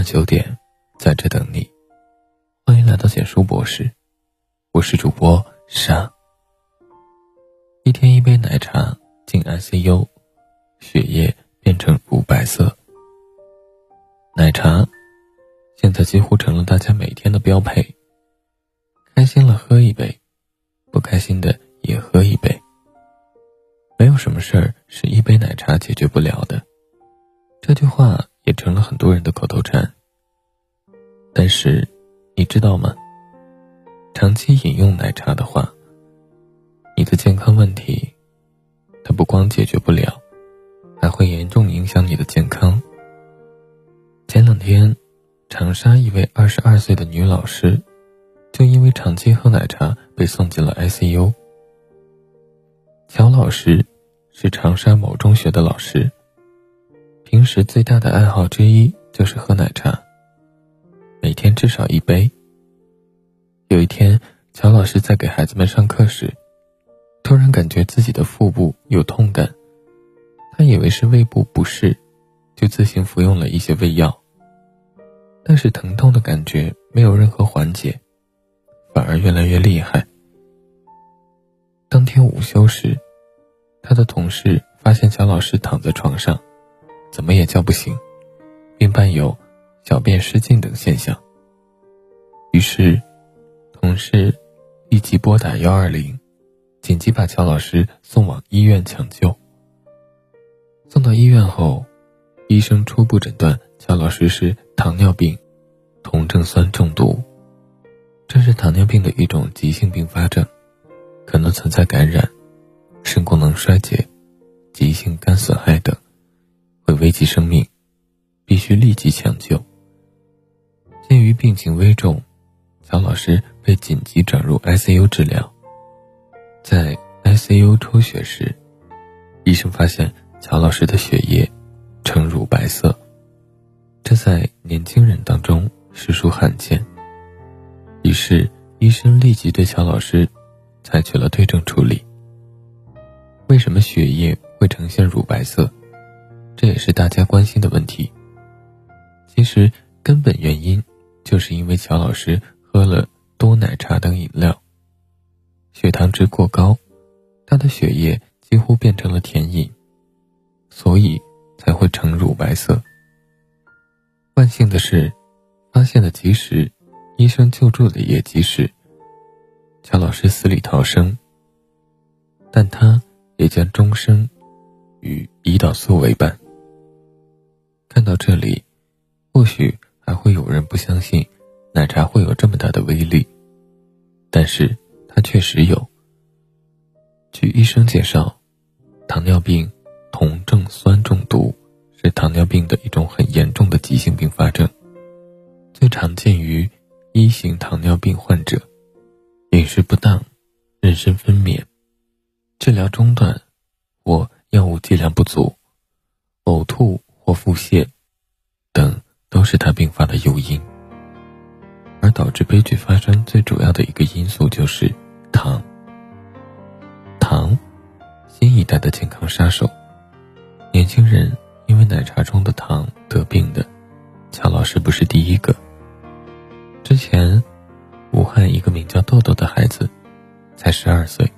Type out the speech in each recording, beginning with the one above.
晚九点，在这等你。欢迎来到简书博士，我是主播沙。一天一杯奶茶进 ICU，血液变成乳白色。奶茶现在几乎成了大家每天的标配。开心了喝一杯，不开心的也喝一杯。没有什么事儿是一杯奶茶解决不了的。这句话也成了很多人的口头禅。但是，你知道吗？长期饮用奶茶的话，你的健康问题，它不光解决不了，还会严重影响你的健康。前两天，长沙一位二十二岁的女老师，就因为长期喝奶茶被送进了 ICU。乔老师是长沙某中学的老师。平时最大的爱好之一就是喝奶茶，每天至少一杯。有一天，乔老师在给孩子们上课时，突然感觉自己的腹部有痛感，他以为是胃部不适，就自行服用了一些胃药。但是疼痛的感觉没有任何缓解，反而越来越厉害。当天午休时，他的同事发现乔老师躺在床上。怎么也叫不醒，并伴有小便失禁等现象。于是，同事立即拨打幺二零，紧急把乔老师送往医院抢救。送到医院后，医生初步诊断乔老师是糖尿病酮症酸中毒，这是糖尿病的一种急性并发症，可能存在感染、肾功能衰竭、急性肝损害等。会危及生命，必须立即抢救。鉴于病情危重，乔老师被紧急转入 ICU 治疗。在 ICU 抽血时，医生发现乔老师的血液呈乳白色，这在年轻人当中实属罕见。于是，医生立即对乔老师采取了对症处理。为什么血液会呈现乳白色？这也是大家关心的问题。其实根本原因就是因为乔老师喝了多奶茶等饮料，血糖值过高，他的血液几乎变成了甜饮，所以才会呈乳白色。万幸的是，发现的及时，医生救助的也及时，乔老师死里逃生，但他也将终生与胰岛素为伴。看到这里，或许还会有人不相信奶茶会有这么大的威力，但是它确实有。据医生介绍，糖尿病酮症酸中毒是糖尿病的一种很严重的急性并发症，最常见于一型糖尿病患者，饮食不当、妊娠分娩、治疗中断或药物剂量不足、呕吐。或腹泻等都是他并发的诱因，而导致悲剧发生最主要的一个因素就是糖。糖，新一代的健康杀手。年轻人因为奶茶中的糖得病的，乔老师不是第一个。之前，武汉一个名叫豆豆的孩子，才十二岁，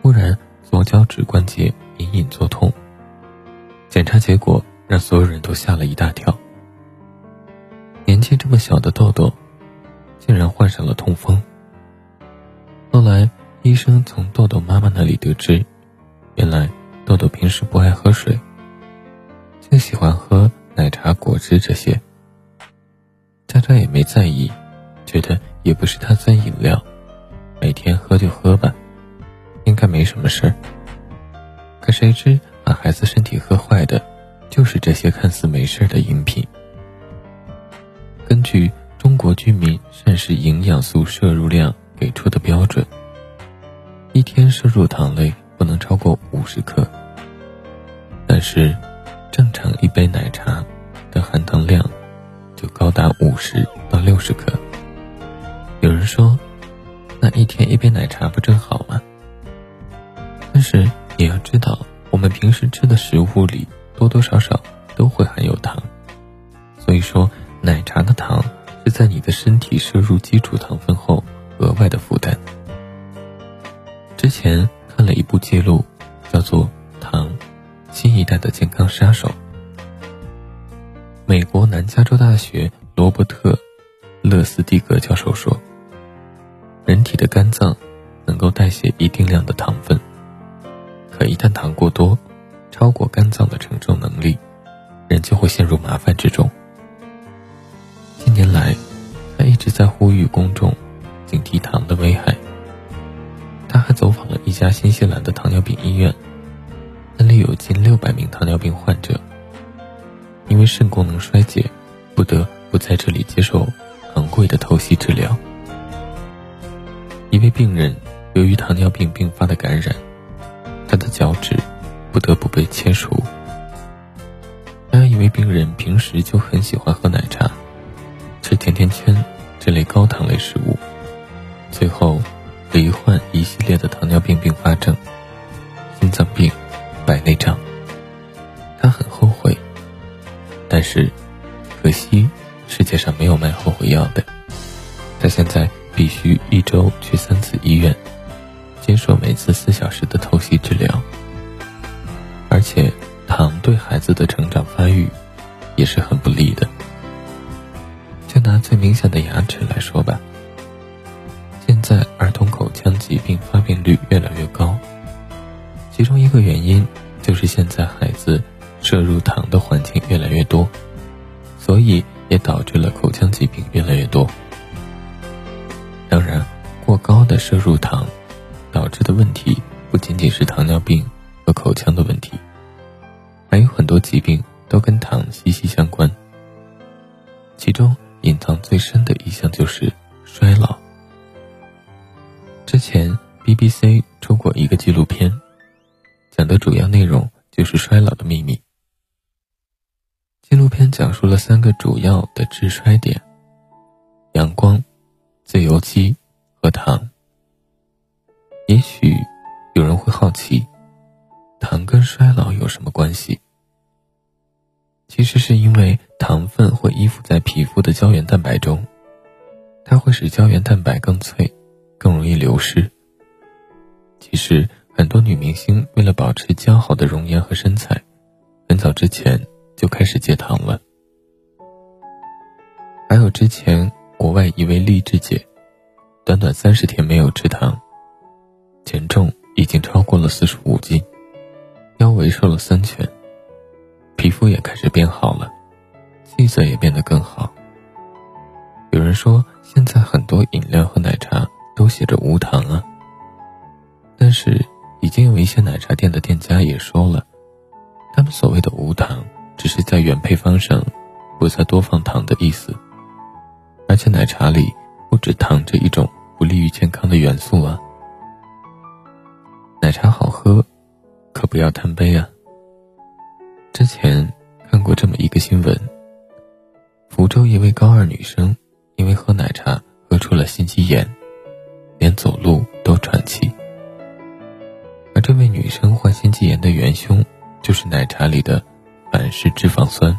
忽然左脚趾关节隐隐作痛，检查结果。让所有人都吓了一大跳。年纪这么小的豆豆，竟然患上了痛风。后来医生从豆豆妈妈那里得知，原来豆豆平时不爱喝水，就喜欢喝奶茶、果汁这些。家长也没在意，觉得也不是他酸饮料，每天喝就喝吧，应该没什么事儿。可谁知把孩子身体喝坏的。就是这些看似没事的饮品。根据中国居民膳食营养素摄入量给出的标准，一天摄入糖类不能超过五十克。但是，正常一杯奶茶的含糖量就高达五十到六十克。有人说，那一天一杯奶茶不正好吗？但是你要知道，我们平时吃的食物里。多多少少都会含有糖，所以说奶茶的糖是在你的身体摄入基础糖分后额外的负担。之前看了一部记录，叫做《糖：新一代的健康杀手》。美国南加州大学罗伯特·勒斯蒂格教授说：“人体的肝脏能够代谢一定量的糖分，可一旦糖过多，超过肝脏的承受能力，人就会陷入麻烦之中。”近年来，他一直在呼吁公众警惕糖的危害。他还走访了一家新西兰的糖尿病医院，那里有近六百名糖尿病患者。因为肾功能衰竭，不得不在这里接受昂贵的透析治疗。一位病人由于糖尿病并发的感染，他的脚趾不得不被切除。还有一位病人平时就很喜欢喝奶茶、吃甜甜圈这类高糖类食物，最后罹患一系列的糖尿病并发症、心脏病、白内障。的牙齿来说吧，现在儿童口腔疾病发病率越来越高，其中一个原因就是现在孩子。摄入糖的环境越来越多，所以也导致了口腔疾病越来越多。当然，过高的摄入糖导致的问题不仅仅是糖尿病和口腔的问题，还有很多疾病都跟糖息息相关。其中隐藏最深的一项就是衰老。之前 BBC 出过一个纪录片，讲的主要内容就是衰老的秘密。纪录片讲述了三个主要的致衰点：阳光、自由基和糖。也许有人会好奇，糖跟衰老有什么关系？其实是因为糖分会依附在皮肤的胶原蛋白中，它会使胶原蛋白更脆，更容易流失。其实很多女明星为了保持姣好的容颜和身材，很早之前。就开始戒糖了。还有之前国外一位励志姐，短短三十天没有吃糖，减重已经超过了四十五斤，腰围瘦了三圈，肤也开始变好了，气色也变得更好。有人说现在很多饮料和奶茶都写着无糖啊，但是已经有一些奶茶店的店家也说了，他们所谓的无糖。只是在原配方上不再多放糖的意思，而且奶茶里不止糖这一种不利于健康的元素啊。奶茶好喝，可不要贪杯啊。之前看过这么一个新闻：福州一位高二女生因为喝奶茶喝出了心肌炎，连走路都喘气。而这位女生患心肌炎的元凶就是奶茶里的。反式脂肪酸。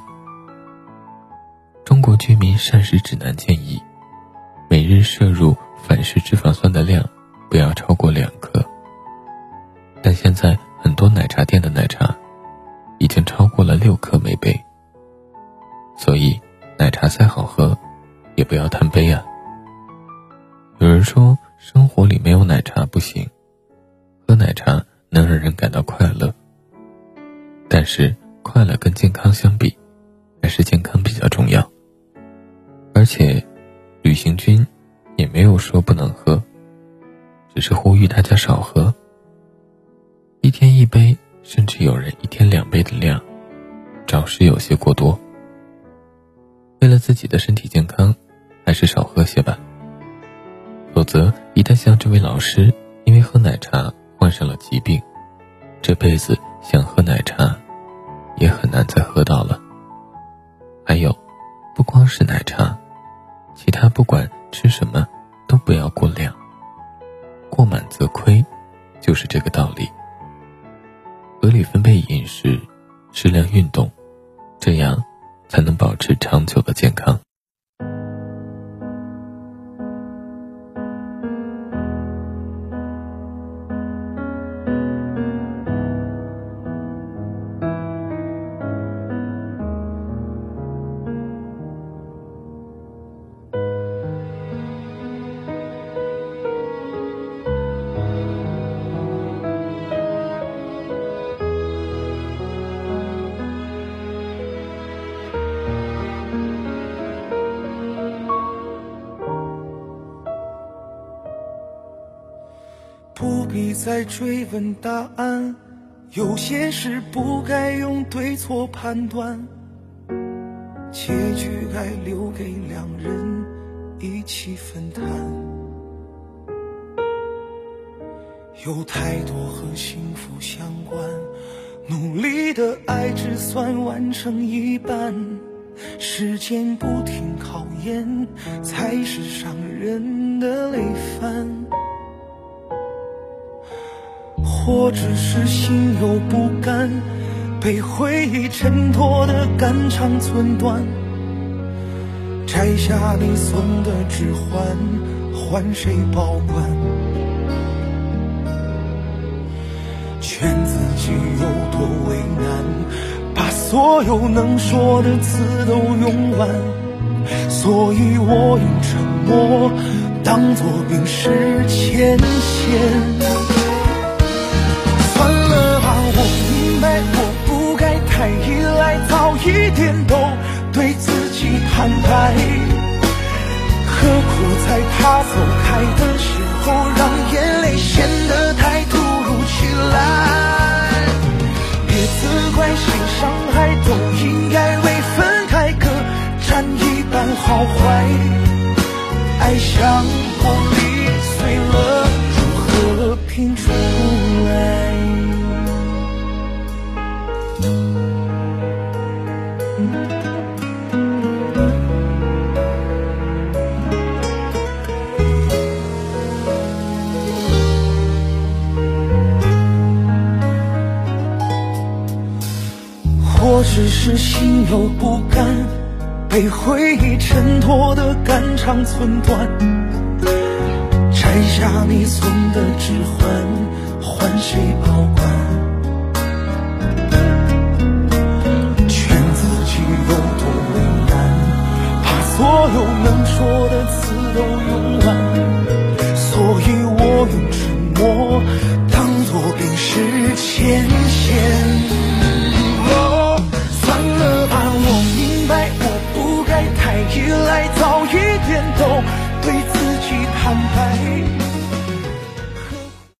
中国居民膳食指南建议，每日摄入反式脂肪酸的量不要超过两克。但现在很多奶茶店的奶茶已经超过了六克每杯，所以奶茶再好喝，也不要贪杯啊。有人说生活里没有奶茶不行，喝奶茶能让人感到快乐，但是。快乐跟健康相比，还是健康比较重要。而且，旅行君也没有说不能喝，只是呼吁大家少喝。一天一杯，甚至有人一天两杯的量，着实有些过多。为了自己的身体健康，还是少喝些吧。否则，一旦像这位老师因为喝奶茶患上了疾病，这辈子想喝奶茶。也很难再喝到了。还有，不光是奶茶，其他不管吃什么，都不要过量。过满则亏，就是这个道理。合理分配饮食，适量运动，这样才能保持长久的健康。必再追问答案。有些事不该用对错判断，结局该留给两人一起分担。有太多和幸福相关，努力的爱只算完成一半。时间不停考验，才是伤人的累犯。或只是心有不甘，被回忆衬托的肝肠寸断。摘下你送的指环，换谁保管？劝自己有多为难，把所有能说的词都用完。所以我用沉默当作冰释前嫌。太依赖，早一点都对自己坦白。何苦在他走开的时候，让眼泪显得是心有不甘，被回忆衬托的肝肠寸断。摘下你送的指环，换谁保管？劝自己有多为难，把所有能说的词都用完。所以我用沉默当作冰释前嫌。